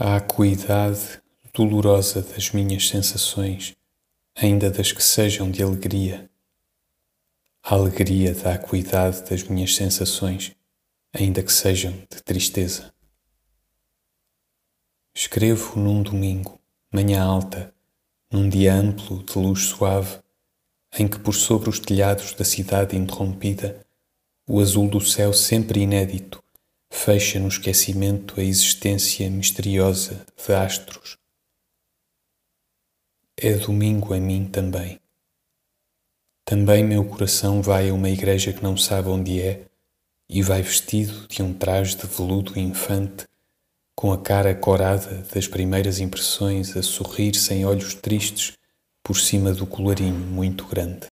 acuidade dolorosa das minhas sensações, ainda das que sejam de alegria. A alegria da acuidade das minhas sensações, ainda que sejam de tristeza. Escrevo num domingo, manhã alta, num dia amplo de luz suave, em que por sobre os telhados da cidade interrompida, o azul do céu sempre inédito fecha no esquecimento a existência misteriosa de astros. É domingo a mim também. Também meu coração vai a uma igreja que não sabe onde é e vai vestido de um traje de veludo infante, com a cara corada das primeiras impressões a sorrir sem olhos tristes por cima do colarinho muito grande.